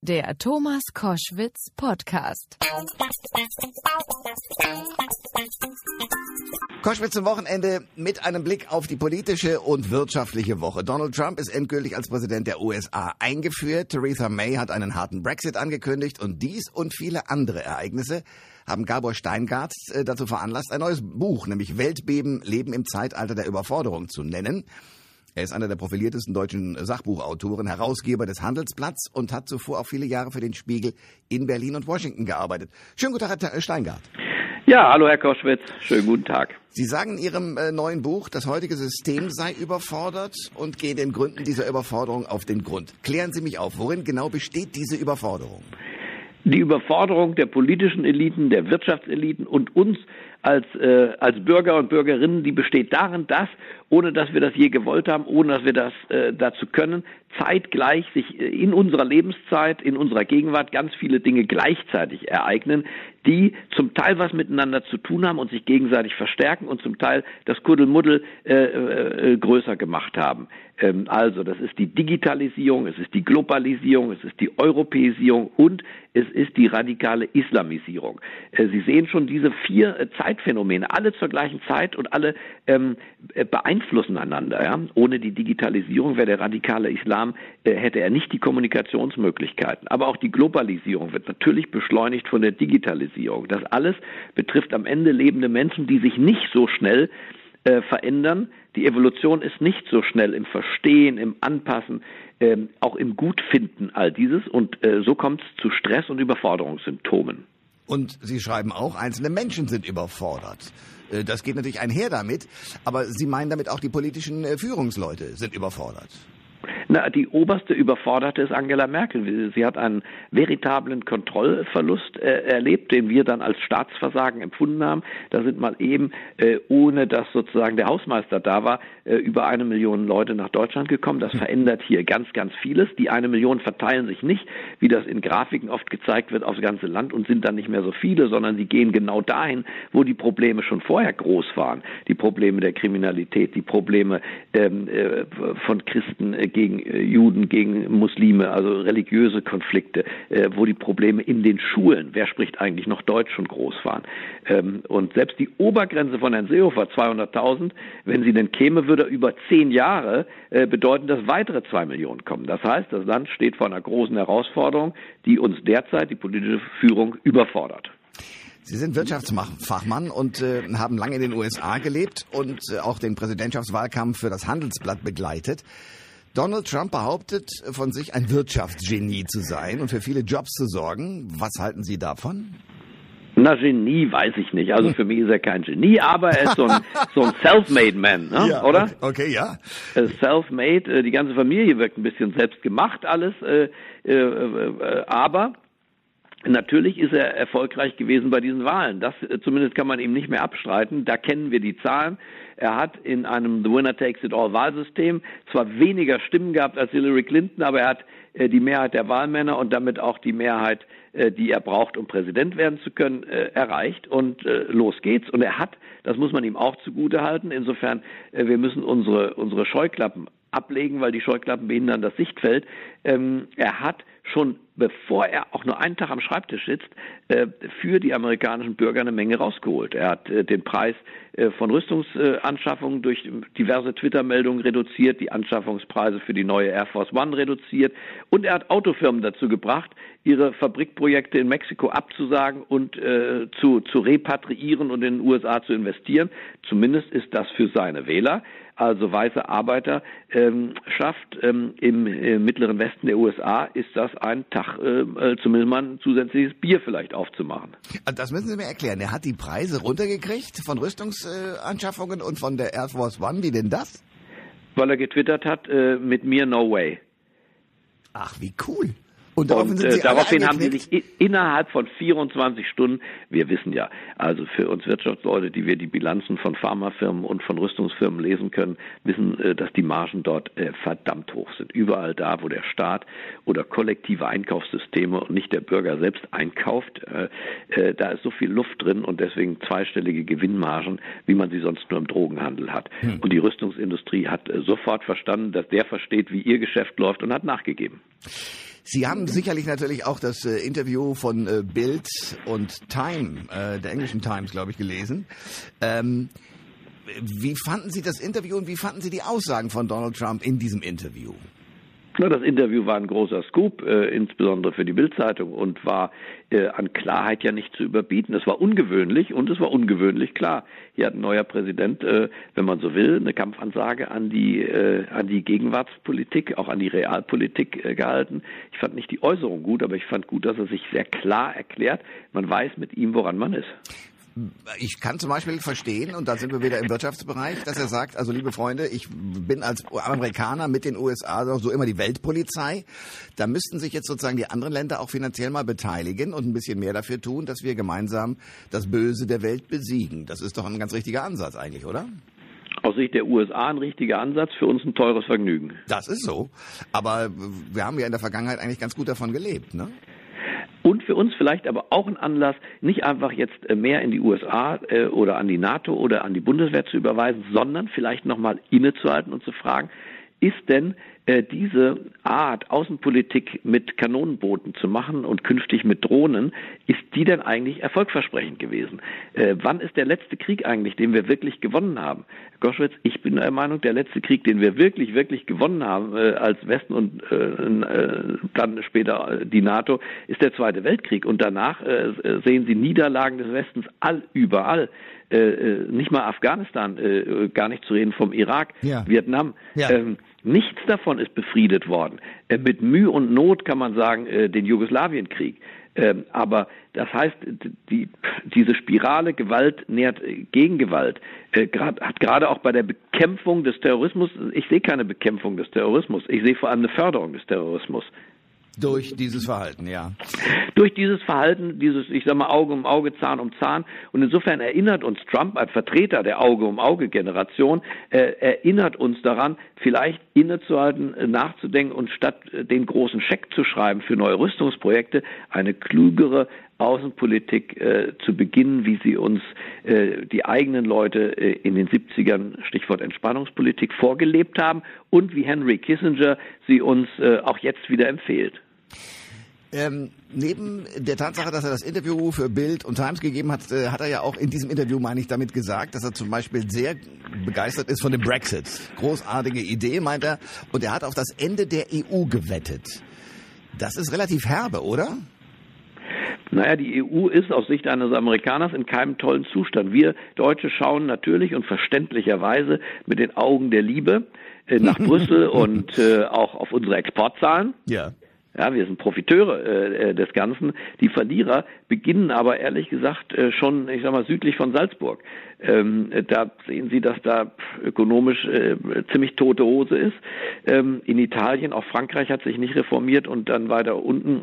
Der Thomas Koschwitz Podcast. Koschwitz zum Wochenende mit einem Blick auf die politische und wirtschaftliche Woche. Donald Trump ist endgültig als Präsident der USA eingeführt. Theresa May hat einen harten Brexit angekündigt und dies und viele andere Ereignisse haben Gabor Steingart äh, dazu veranlasst, ein neues Buch, nämlich Weltbeben, Leben im Zeitalter der Überforderung zu nennen. Er ist einer der profiliertesten deutschen Sachbuchautoren, Herausgeber des Handelsblatts und hat zuvor auch viele Jahre für den Spiegel in Berlin und Washington gearbeitet. Schönen guten Tag, Herr Steingart. Ja, hallo Herr Koschwitz, schönen guten Tag. Sie sagen in Ihrem äh, neuen Buch, das heutige System sei überfordert und gehen den Gründen dieser Überforderung auf den Grund. Klären Sie mich auf, worin genau besteht diese Überforderung? Die Überforderung der politischen Eliten, der Wirtschaftseliten und uns als, äh, als Bürger und Bürgerinnen, die besteht darin, dass, ohne dass wir das je gewollt haben, ohne dass wir das äh, dazu können, zeitgleich sich äh, in unserer Lebenszeit, in unserer Gegenwart ganz viele Dinge gleichzeitig ereignen, die zum Teil was miteinander zu tun haben und sich gegenseitig verstärken und zum Teil das Kuddelmuddel äh, äh, größer gemacht haben. Ähm, also, das ist die Digitalisierung, es ist die Globalisierung, es ist die Europäisierung und es ist die radikale Islamisierung. Äh, Sie sehen schon diese vier äh, Zeitphänomene, alle zur gleichen Zeit und alle ähm, äh, beeinflussen einander. Ja? Ohne die Digitalisierung wäre der radikale Islam, äh, hätte er nicht die Kommunikationsmöglichkeiten. Aber auch die Globalisierung wird natürlich beschleunigt von der Digitalisierung. Das alles betrifft am Ende lebende Menschen, die sich nicht so schnell äh, verändern. Die Evolution ist nicht so schnell im Verstehen, im Anpassen, ähm, auch im Gutfinden all dieses. Und äh, so kommt es zu Stress- und Überforderungssymptomen. Und Sie schreiben auch, einzelne Menschen sind überfordert. Äh, das geht natürlich einher damit, aber Sie meinen damit auch, die politischen äh, Führungsleute sind überfordert. Na, die oberste Überforderte ist Angela Merkel. Sie hat einen veritablen Kontrollverlust äh, erlebt, den wir dann als Staatsversagen empfunden haben. Da sind mal eben, äh, ohne dass sozusagen der Hausmeister da war, über eine Million Leute nach Deutschland gekommen. Das verändert hier ganz, ganz vieles. Die eine Million verteilen sich nicht, wie das in Grafiken oft gezeigt wird, aufs ganze Land und sind dann nicht mehr so viele, sondern sie gehen genau dahin, wo die Probleme schon vorher groß waren. Die Probleme der Kriminalität, die Probleme ähm, äh, von Christen äh, gegen äh, Juden, gegen Muslime, also religiöse Konflikte, äh, wo die Probleme in den Schulen, wer spricht eigentlich noch Deutsch, schon groß waren. Ähm, und selbst die Obergrenze von Herrn Seehofer, 200.000, wenn sie denn käme, würde über zehn Jahre äh, bedeuten, dass weitere zwei Millionen kommen. Das heißt, das Land steht vor einer großen Herausforderung, die uns derzeit, die politische Führung, überfordert. Sie sind Wirtschaftsfachmann und äh, haben lange in den USA gelebt und äh, auch den Präsidentschaftswahlkampf für das Handelsblatt begleitet. Donald Trump behauptet von sich ein Wirtschaftsgenie zu sein und für viele Jobs zu sorgen. Was halten Sie davon? Na, Genie weiß ich nicht. Also für mich ist er kein Genie, aber er ist so ein, so ein Self-Made Man, ne? Ja, oder? Okay, ja. Self-Made, äh, die ganze Familie wirkt ein bisschen selbst gemacht alles, äh, äh, äh, aber Natürlich ist er erfolgreich gewesen bei diesen Wahlen. Das zumindest kann man ihm nicht mehr abstreiten. Da kennen wir die Zahlen. Er hat in einem The Winner Takes It All Wahlsystem zwar weniger Stimmen gehabt als Hillary Clinton, aber er hat die Mehrheit der Wahlmänner und damit auch die Mehrheit, die er braucht, um Präsident werden zu können, äh, erreicht. Und äh, los geht's. Und er hat, das muss man ihm auch zugutehalten. Insofern, äh, wir müssen unsere, unsere Scheuklappen ablegen, weil die Scheuklappen behindern das Sichtfeld. Ähm, er hat schon bevor er auch nur einen Tag am Schreibtisch sitzt, äh, für die amerikanischen Bürger eine Menge rausgeholt. Er hat äh, den Preis äh, von Rüstungsanschaffungen durch diverse Twitter-Meldungen reduziert, die Anschaffungspreise für die neue Air Force One reduziert und er hat Autofirmen dazu gebracht, ihre Fabrikprojekte in Mexiko abzusagen und äh, zu, zu repatriieren und in den USA zu investieren. Zumindest ist das für seine Wähler also weiße Arbeiterschaft ähm, im äh, mittleren Westen der USA, ist das ein Tag, äh, äh, zumindest mal ein zusätzliches Bier vielleicht aufzumachen. Das müssen Sie mir erklären. Er hat die Preise runtergekriegt von Rüstungsanschaffungen und von der Air Force One. Wie denn das? Weil er getwittert hat, äh, mit mir no way. Ach, wie cool. Und, und äh, daraufhin haben sie sich innerhalb von 24 Stunden, wir wissen ja, also für uns Wirtschaftsleute, die wir die Bilanzen von Pharmafirmen und von Rüstungsfirmen lesen können, wissen, äh, dass die Margen dort äh, verdammt hoch sind. Überall da, wo der Staat oder kollektive Einkaufssysteme und nicht der Bürger selbst einkauft, äh, äh, da ist so viel Luft drin und deswegen zweistellige Gewinnmargen, wie man sie sonst nur im Drogenhandel hat. Hm. Und die Rüstungsindustrie hat äh, sofort verstanden, dass der versteht, wie ihr Geschäft läuft und hat nachgegeben. Sie haben sicherlich natürlich auch das äh, Interview von äh, Bild und Time, äh, der englischen Times, glaube ich, gelesen. Ähm, wie fanden Sie das Interview und wie fanden Sie die Aussagen von Donald Trump in diesem Interview? Na, das Interview war ein großer Scoop, äh, insbesondere für die Bildzeitung und war äh, an Klarheit ja nicht zu überbieten. Es war ungewöhnlich und es war ungewöhnlich klar. Hier hat ein neuer Präsident, äh, wenn man so will, eine Kampfansage an die an die Gegenwartspolitik, auch an die Realpolitik gehalten. Ich fand nicht die Äußerung gut, aber ich fand gut, dass er sich sehr klar erklärt. Man weiß mit ihm, woran man ist ich kann zum Beispiel verstehen, und da sind wir wieder im Wirtschaftsbereich, dass er sagt, also liebe Freunde, ich bin als Amerikaner mit den USA so immer die Weltpolizei. Da müssten sich jetzt sozusagen die anderen Länder auch finanziell mal beteiligen und ein bisschen mehr dafür tun, dass wir gemeinsam das Böse der Welt besiegen. Das ist doch ein ganz richtiger Ansatz eigentlich, oder? Aus Sicht der USA ein richtiger Ansatz, für uns ein teures Vergnügen. Das ist so. Aber wir haben ja in der Vergangenheit eigentlich ganz gut davon gelebt, ne? Und für uns vielleicht aber auch ein Anlass, nicht einfach jetzt äh, mehr in die USA äh, oder an die NATO oder an die Bundeswehr zu überweisen, sondern vielleicht nochmal innezuhalten und zu fragen, ist denn diese Art, Außenpolitik mit Kanonenbooten zu machen und künftig mit Drohnen, ist die denn eigentlich erfolgversprechend gewesen? Äh, wann ist der letzte Krieg eigentlich, den wir wirklich gewonnen haben? Herr Goschwitz, ich bin der Meinung, der letzte Krieg, den wir wirklich, wirklich gewonnen haben äh, als Westen und äh, äh, dann später die NATO, ist der Zweite Weltkrieg. Und danach äh, sehen Sie Niederlagen des Westens all überall. Äh, nicht mal Afghanistan, äh, gar nicht zu reden vom Irak, ja. Vietnam. Ja. Ähm, Nichts davon ist befriedet worden. Äh, mit Mühe und Not kann man sagen, äh, den Jugoslawienkrieg. Ähm, aber das heißt, die, diese Spirale Gewalt nährt äh, Gegengewalt. hat gerade auch bei der Bekämpfung des Terrorismus, ich sehe keine Bekämpfung des Terrorismus, ich sehe vor allem eine Förderung des Terrorismus. Durch dieses Verhalten, ja. Durch dieses Verhalten, dieses, ich sag mal, Auge um Auge, Zahn um Zahn. Und insofern erinnert uns Trump als Vertreter der Auge um Auge Generation, äh, erinnert uns daran, vielleicht innezuhalten, äh, nachzudenken und statt äh, den großen Scheck zu schreiben für neue Rüstungsprojekte, eine klügere Außenpolitik äh, zu beginnen, wie sie uns äh, die eigenen Leute äh, in den 70ern, Stichwort Entspannungspolitik, vorgelebt haben und wie Henry Kissinger sie uns äh, auch jetzt wieder empfiehlt. Ähm, neben der Tatsache, dass er das Interview für Bild und Times gegeben hat, äh, hat er ja auch in diesem Interview, meine ich, damit gesagt, dass er zum Beispiel sehr begeistert ist von dem Brexit. Großartige Idee, meint er. Und er hat auf das Ende der EU gewettet. Das ist relativ herbe, oder? Naja, die EU ist aus Sicht eines Amerikaners in keinem tollen Zustand. Wir Deutsche schauen natürlich und verständlicherweise mit den Augen der Liebe äh, nach Brüssel und äh, auch auf unsere Exportzahlen. Ja. Ja, wir sind Profiteure äh, äh, des Ganzen. Die Verlierer beginnen aber ehrlich gesagt äh, schon, ich sag mal, südlich von Salzburg. Ähm, da sehen Sie, dass da ökonomisch äh, ziemlich tote Hose ist. Ähm, in Italien, auch Frankreich hat sich nicht reformiert und dann weiter unten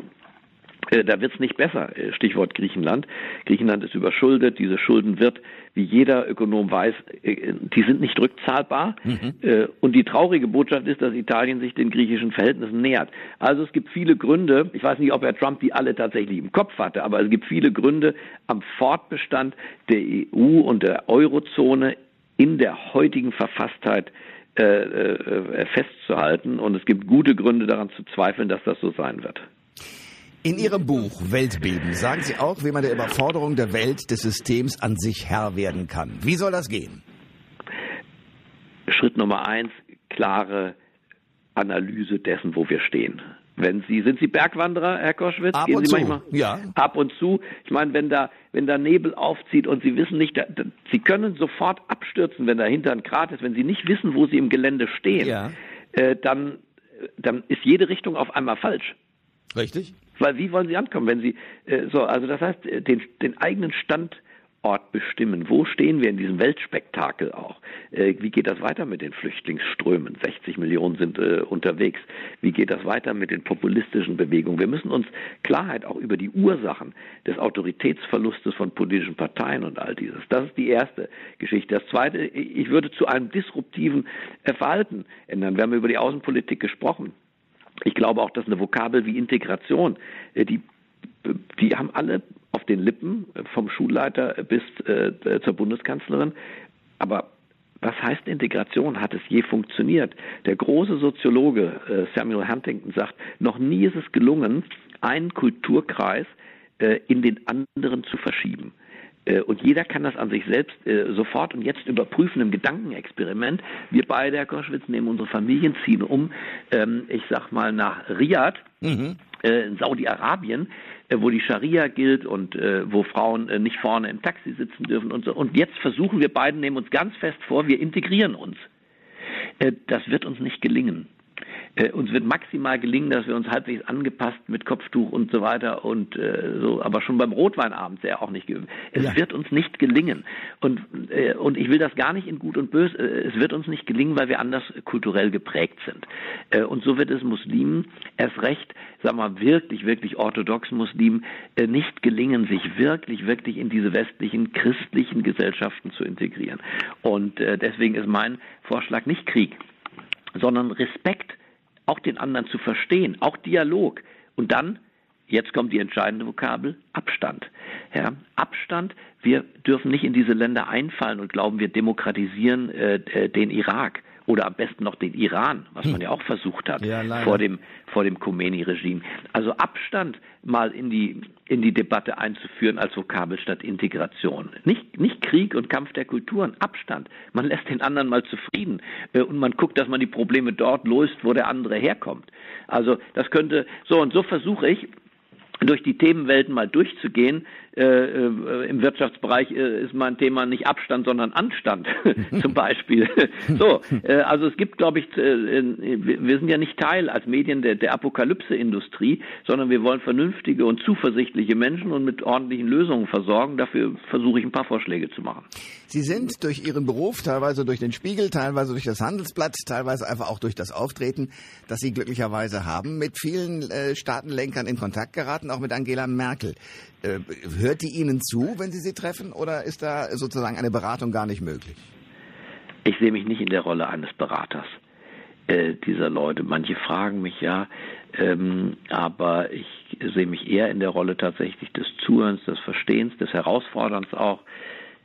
da wird es nicht besser. Äh, Stichwort Griechenland. Griechenland ist überschuldet. Diese Schulden wird, wie jeder Ökonom weiß, äh, die sind nicht rückzahlbar. Mhm. Und die traurige Botschaft ist, dass Italien sich den griechischen Verhältnissen nähert. Also es gibt viele Gründe. Ich weiß nicht, ob Herr Trump die alle tatsächlich im Kopf hatte, aber es gibt viele Gründe am Fortbestand der EU und der Eurozone in der heutigen Verfasstheit festzuhalten. Und es gibt gute Gründe daran zu zweifeln, dass das so sein wird. In Ihrem Buch Weltbeben sagen Sie auch, wie man der Überforderung der Welt des Systems an sich Herr werden kann. Wie soll das gehen? Schritt Nummer eins, klare Analyse dessen, wo wir stehen. Wenn Sie, sind Sie Bergwanderer, Herr Koschwitz? Ab Gehen und Sie manchmal? Zu. Ja. Ab und zu. Ich meine, wenn da, wenn da Nebel aufzieht und Sie wissen nicht, da, da, Sie können sofort abstürzen, wenn dahinter ein Grat ist, wenn Sie nicht wissen, wo Sie im Gelände stehen, ja. äh, dann, dann ist jede Richtung auf einmal falsch. Richtig. Weil wie wollen sie ankommen, wenn sie äh, so, also das heißt, äh, den, den eigenen Standort bestimmen. Wo stehen wir in diesem Weltspektakel auch? Äh, wie geht das weiter mit den Flüchtlingsströmen? 60 Millionen sind äh, unterwegs. Wie geht das weiter mit den populistischen Bewegungen? Wir müssen uns Klarheit auch über die Ursachen des Autoritätsverlustes von politischen Parteien und all dieses. Das ist die erste Geschichte. Das zweite, ich würde zu einem disruptiven Verhalten ändern. Wir haben über die Außenpolitik gesprochen. Ich glaube auch, dass eine Vokabel wie Integration, äh, die, die haben alle auf den Lippen, äh, vom Schulleiter bis äh, zur Bundeskanzlerin. Aber was heißt Integration? Hat es je funktioniert? Der große Soziologe Samuel Huntington sagt, noch nie ist es gelungen, einen Kulturkreis in den anderen zu verschieben. Äh, und jeder kann das an sich selbst äh, sofort und jetzt überprüfen im Gedankenexperiment. Wir beide, Herr Koschwitz, nehmen unsere Familien, ziehen um, ähm, ich sag mal, nach Riyadh mhm. äh, in Saudi-Arabien, wo die Scharia gilt und wo Frauen nicht vorne im Taxi sitzen dürfen und so. Und jetzt versuchen wir beiden, nehmen uns ganz fest vor, wir integrieren uns. das wird uns nicht gelingen. Äh, uns wird maximal gelingen, dass wir uns halbwegs angepasst mit Kopftuch und so weiter und äh, so, aber schon beim Rotweinabend sehr auch nicht geübt. Es ja. wird uns nicht gelingen. Und, äh, und ich will das gar nicht in gut und böse. Äh, es wird uns nicht gelingen, weil wir anders kulturell geprägt sind. Äh, und so wird es Muslimen erst recht, sagen wir wirklich, wirklich orthodoxen Muslimen äh, nicht gelingen, sich wirklich, wirklich in diese westlichen christlichen Gesellschaften zu integrieren. Und äh, deswegen ist mein Vorschlag nicht Krieg, sondern Respekt auch den anderen zu verstehen, auch Dialog. Und dann, jetzt kommt die entscheidende Vokabel, Abstand. Ja, Abstand, wir dürfen nicht in diese Länder einfallen und glauben, wir demokratisieren äh, den Irak oder am besten noch den Iran, was man ja auch versucht hat ja, vor dem vor dem Khomeini-Regime. Also Abstand mal in die in die Debatte einzuführen als Vokabel statt Integration. Nicht nicht Krieg und Kampf der Kulturen, Abstand. Man lässt den anderen mal zufrieden äh, und man guckt, dass man die Probleme dort löst, wo der andere herkommt. Also das könnte so und so versuche ich durch die Themenwelten mal durchzugehen. Äh, äh, Im Wirtschaftsbereich äh, ist mein Thema nicht Abstand, sondern Anstand zum Beispiel. so, äh, also es gibt, glaube ich, äh, wir sind ja nicht Teil als Medien der, der Apokalypse-Industrie, sondern wir wollen vernünftige und zuversichtliche Menschen und mit ordentlichen Lösungen versorgen. Dafür versuche ich ein paar Vorschläge zu machen. Sie sind durch Ihren Beruf, teilweise durch den Spiegel, teilweise durch das Handelsblatt, teilweise einfach auch durch das Auftreten, das Sie glücklicherweise haben, mit vielen Staatenlenkern in Kontakt geraten, auch mit Angela Merkel. Äh, hört die Ihnen zu, wenn Sie sie treffen, oder ist da sozusagen eine Beratung gar nicht möglich? Ich sehe mich nicht in der Rolle eines Beraters äh, dieser Leute. Manche fragen mich ja, ähm, aber ich sehe mich eher in der Rolle tatsächlich des Zuhörens, des Verstehens, des Herausforderns auch.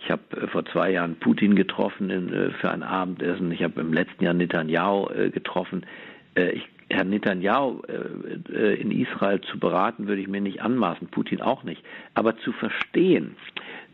Ich habe äh, vor zwei Jahren Putin getroffen in, äh, für ein Abendessen. Ich habe im letzten Jahr Netanyahu äh, getroffen. Ich Herrn Netanyahu äh, äh, in Israel zu beraten, würde ich mir nicht anmaßen, Putin auch nicht. Aber zu verstehen,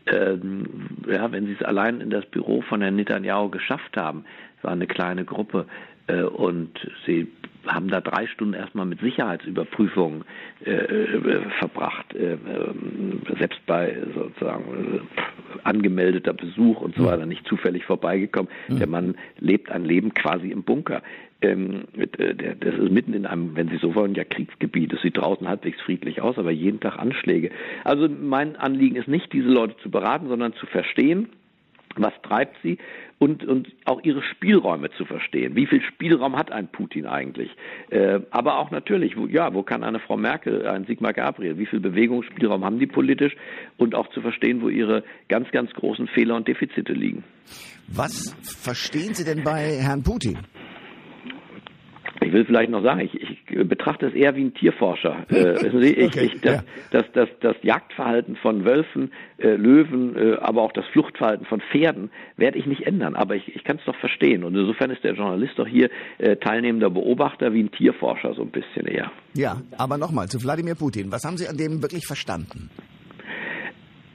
ähm, ja, wenn Sie es allein in das Büro von Herrn Netanyahu geschafft haben, war eine kleine Gruppe, und Sie haben da drei Stunden erstmal mit Sicherheitsüberprüfungen äh, äh verbracht, äh, ähm, selbst bei sozusagen äh, angemeldeter Besuch und so weiter, nicht zufällig vorbeigekommen. Der Mann lebt ein Leben quasi im Bunker. Ähm, äh, das ist mitten in einem, wenn Sie so wollen, ja Kriegsgebiet. Es sieht draußen halbwegs friedlich aus, aber jeden Tag Anschläge. Also mein Anliegen ist nicht, diese Leute zu beraten, sondern zu verstehen, was treibt sie und, und auch ihre Spielräume zu verstehen. Wie viel Spielraum hat ein Putin eigentlich? Äh, aber auch natürlich, wo, ja, wo kann eine Frau Merkel, ein Sigmar Gabriel, wie viel Bewegungsspielraum haben die politisch und auch zu verstehen, wo ihre ganz, ganz großen Fehler und Defizite liegen. Was verstehen Sie denn bei Herrn Putin? Ich will vielleicht noch sagen, ich, ich betrachte es eher wie ein Tierforscher. Äh, ich, okay, ich, das, ja. das, das, das, Jagdverhalten von Wölfen, äh, Löwen, äh, aber auch das Fluchtverhalten von Pferden werde ich nicht ändern. Aber ich, ich kann es doch verstehen. Und insofern ist der Journalist doch hier äh, teilnehmender Beobachter wie ein Tierforscher so ein bisschen eher. Ja, aber nochmal zu Wladimir Putin. Was haben Sie an dem wirklich verstanden?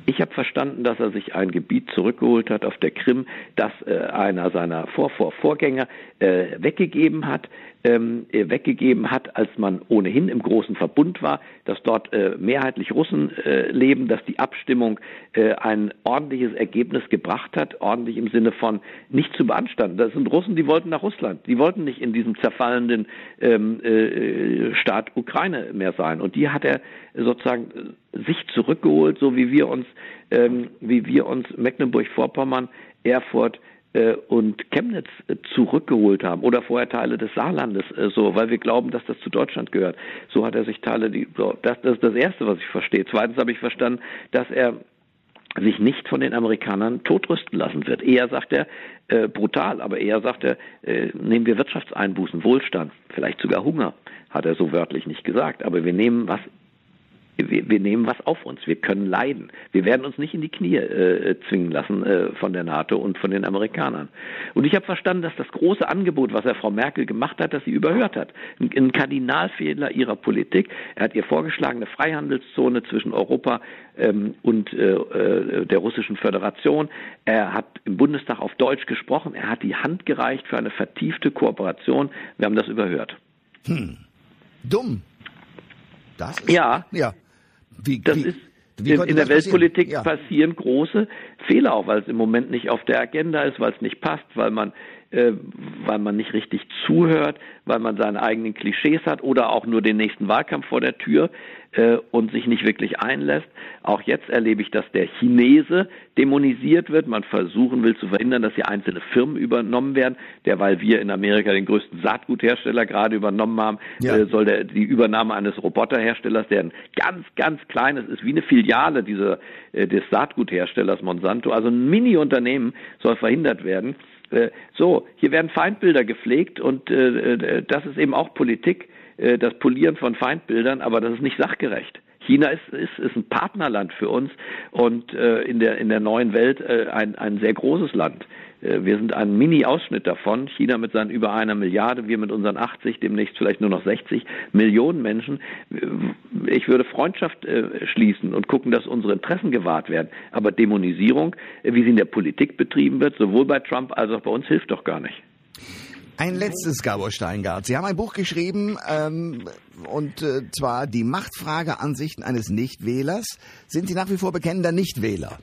Ich habe verstanden, dass er sich ein Gebiet zurückgeholt hat auf der Krim, das äh, einer seiner Vorvorvorgänger äh, weggegeben hat, ähm, äh, weggegeben hat, als man ohnehin im großen Verbund war, dass dort äh, mehrheitlich Russen äh, leben, dass die Abstimmung äh, ein ordentliches Ergebnis gebracht hat, ordentlich im Sinne von nicht zu beanstanden. Das sind Russen, die wollten nach Russland, die wollten nicht in diesem zerfallenden ähm, äh, Staat Ukraine mehr sein. Und die hat er sozusagen sich zurückgeholt, so wie wir uns, ähm, wie wir uns Mecklenburg-Vorpommern, Erfurt und Chemnitz äh, zurückgeholt haben oder vorher Teile des Saarlandes, äh, so, weil wir glauben, dass das zu Deutschland gehört. So hat er sich Teile, die, so, das, das ist das Erste, was ich verstehe. Zweitens habe ich verstanden, dass er sich nicht von den Amerikanern totrüsten lassen wird. Eher sagt er, äh, brutal, aber eher sagt er, äh, nehmen wir Wirtschaftseinbußen, Wohlstand, vielleicht sogar Hunger, hat er so wörtlich nicht gesagt, aber wir nehmen, was wir, wir, nehmen was auf uns. Wir können leiden. Wir werden uns nicht in die Knie äh, zwingen lassen äh, von der NATO und von den Amerikanern. Und ich habe verstanden, dass das große Angebot, was er Frau Merkel gemacht hat, dass sie überhört hat. Ein, ein Kardinalfehler ihrer Politik. Er hat ihr vorgeschlagen, eine Freihandelszone zwischen Europa ähm, und äh, äh, der russischen Föderation. Er hat im Bundestag auf Deutsch gesprochen. Er hat die Hand gereicht für eine vertiefte Kooperation. Wir haben das überhört. Hm. Dumm. Das ist, ja. Ja. Wie, das wie, ist in, in der Weltpolitik ja. passieren große Fehler auch, weil es im Moment nicht auf der Agenda ist, weil es nicht passt, weil man weil man nicht richtig zuhört, weil man seine eigenen Klischees hat oder auch nur den nächsten Wahlkampf vor der Tür äh, und sich nicht wirklich einlässt. Auch jetzt erlebe ich, dass der Chinese dämonisiert wird. Man versuchen will zu verhindern, dass hier einzelne Firmen übernommen werden. Derweil wir in Amerika den größten Saatguthersteller gerade übernommen haben, ja. äh, soll der, die Übernahme eines Roboterherstellers, der ein ganz, ganz kleines ist, wie eine Filiale dieser, äh, des Saatgutherstellers Monsanto, also ein Mini-Unternehmen soll verhindert werden. Äh, so, hier werden Feindbilder gepflegt und äh, äh, das ist eben auch Politik, das Polieren von Feindbildern, aber das ist nicht sachgerecht. China ist, ist, ist ein Partnerland für uns und äh, in, der, in der neuen Welt äh, ein, ein sehr großes Land. Äh, wir sind ein Mini-Ausschnitt davon. China mit seinen über einer Milliarde, wir mit unseren 80, demnächst vielleicht nur noch 60 Millionen Menschen. Äh, ich würde Freundschaft äh, schließen und gucken, dass unsere Interessen gewahrt werden. Aber Dämonisierung, wie sie in der Politik betrieben wird, sowohl bei Trump als auch bei uns, hilft doch gar nicht. Ein letztes, Gabor Steingart. Sie haben ein Buch geschrieben, ähm, und äh, zwar die Machtfrage Ansichten eines Nichtwählers. Sind Sie nach wie vor bekennender Nichtwähler?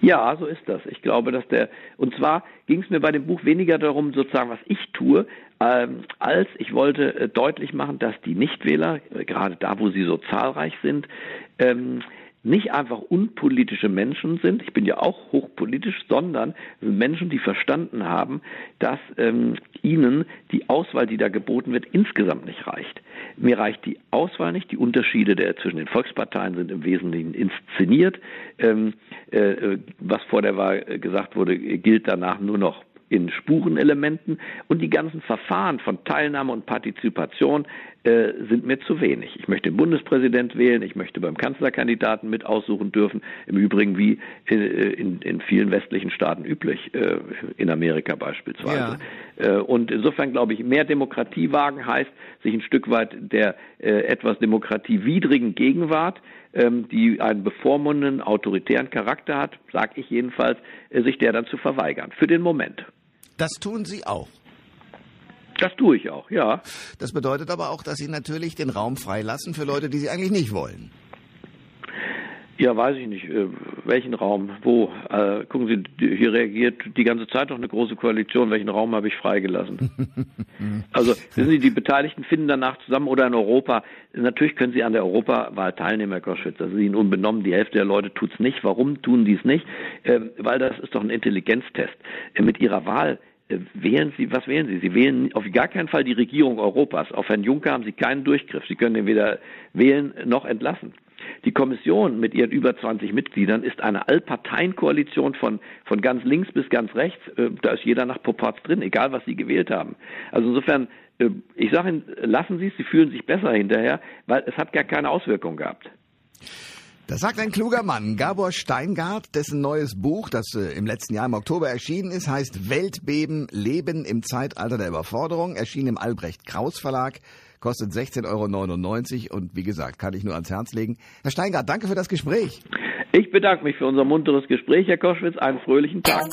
Ja, so ist das. Ich glaube, dass der, und zwar ging es mir bei dem Buch weniger darum, sozusagen, was ich tue, ähm, als ich wollte äh, deutlich machen, dass die Nichtwähler, äh, gerade da, wo sie so zahlreich sind, ähm, nicht einfach unpolitische Menschen sind, ich bin ja auch hochpolitisch, sondern Menschen, die verstanden haben, dass ähm, ihnen die Auswahl, die da geboten wird, insgesamt nicht reicht. Mir reicht die Auswahl nicht, die Unterschiede der, zwischen den Volksparteien sind im Wesentlichen inszeniert. Ähm, äh, was vor der Wahl gesagt wurde, gilt danach nur noch in Spurenelementen und die ganzen Verfahren von Teilnahme und Partizipation äh, sind mir zu wenig. Ich möchte den Bundespräsident wählen, ich möchte beim Kanzlerkandidaten mit aussuchen dürfen, im Übrigen wie in, in, in vielen westlichen Staaten üblich, äh, in Amerika beispielsweise. Ja. Äh, und insofern glaube ich, mehr Demokratie wagen heißt, sich ein Stück weit der äh, etwas demokratiewidrigen Gegenwart ähm, die einen bevormundenden, autoritären Charakter hat, sage ich jedenfalls, äh, sich der dann zu verweigern. Für den Moment. Das tun Sie auch. Das tue ich auch, ja. Das bedeutet aber auch, dass Sie natürlich den Raum freilassen für Leute, die Sie eigentlich nicht wollen. Ja, weiß ich nicht. Äh, welchen Raum? Wo? Äh, gucken Sie, hier reagiert die ganze Zeit noch eine große Koalition. Welchen Raum habe ich freigelassen? also, wissen Sie, die Beteiligten finden danach zusammen oder in Europa. Natürlich können Sie an der Europawahl teilnehmen, Herr Koschwitz. Das ist Ihnen unbenommen. Die Hälfte der Leute tut's nicht. Warum tun die es nicht? Äh, weil das ist doch ein Intelligenztest. Äh, mit Ihrer Wahl wählen Sie, was wählen Sie? Sie wählen auf gar keinen Fall die Regierung Europas. Auf Herrn Juncker haben Sie keinen Durchgriff. Sie können ihn weder wählen noch entlassen. Die Kommission mit ihren über 20 Mitgliedern ist eine Allparteienkoalition von, von ganz links bis ganz rechts. Äh, da ist jeder nach Poparz drin, egal was sie gewählt haben. Also insofern, äh, ich sage Ihnen, lassen Sie es, Sie fühlen sich besser hinterher, weil es hat gar keine Auswirkung gehabt. Das sagt ein kluger Mann, Gabor Steingart, dessen neues Buch, das äh, im letzten Jahr im Oktober erschienen ist, heißt Weltbeben, Leben im Zeitalter der Überforderung, erschien im Albrecht Kraus Verlag kostet 16,99 Euro und wie gesagt, kann ich nur ans Herz legen. Herr Steingart, danke für das Gespräch. Ich bedanke mich für unser munteres Gespräch, Herr Koschwitz. Einen fröhlichen Tag.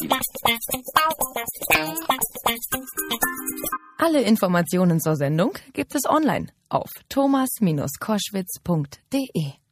Alle Informationen zur Sendung gibt es online auf thomas-koschwitz.de.